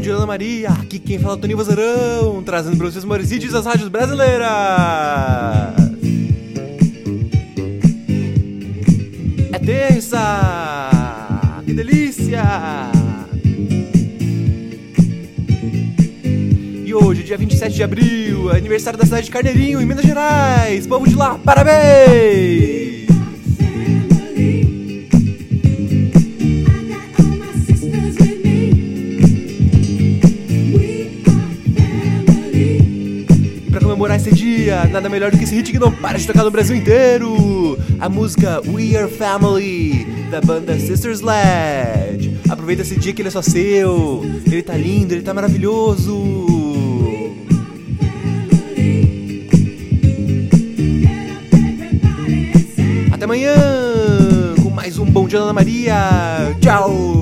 dia, Ana Maria. Aqui quem fala é o Toninho Vazarão, trazendo pra vocês maiores vídeos das rádios brasileiras. É terça! Que delícia! E hoje, dia 27 de abril, é aniversário da cidade de Carneirinho, em Minas Gerais. Povo de lá, parabéns! Comemorar esse dia, nada melhor do que esse hit que não para de tocar no Brasil inteiro. A música We Are Family, da banda Sister Sledge. Aproveita esse dia que ele é só seu. Ele tá lindo, ele tá maravilhoso. Até amanhã com mais um Bom Dia Ana Maria. Tchau!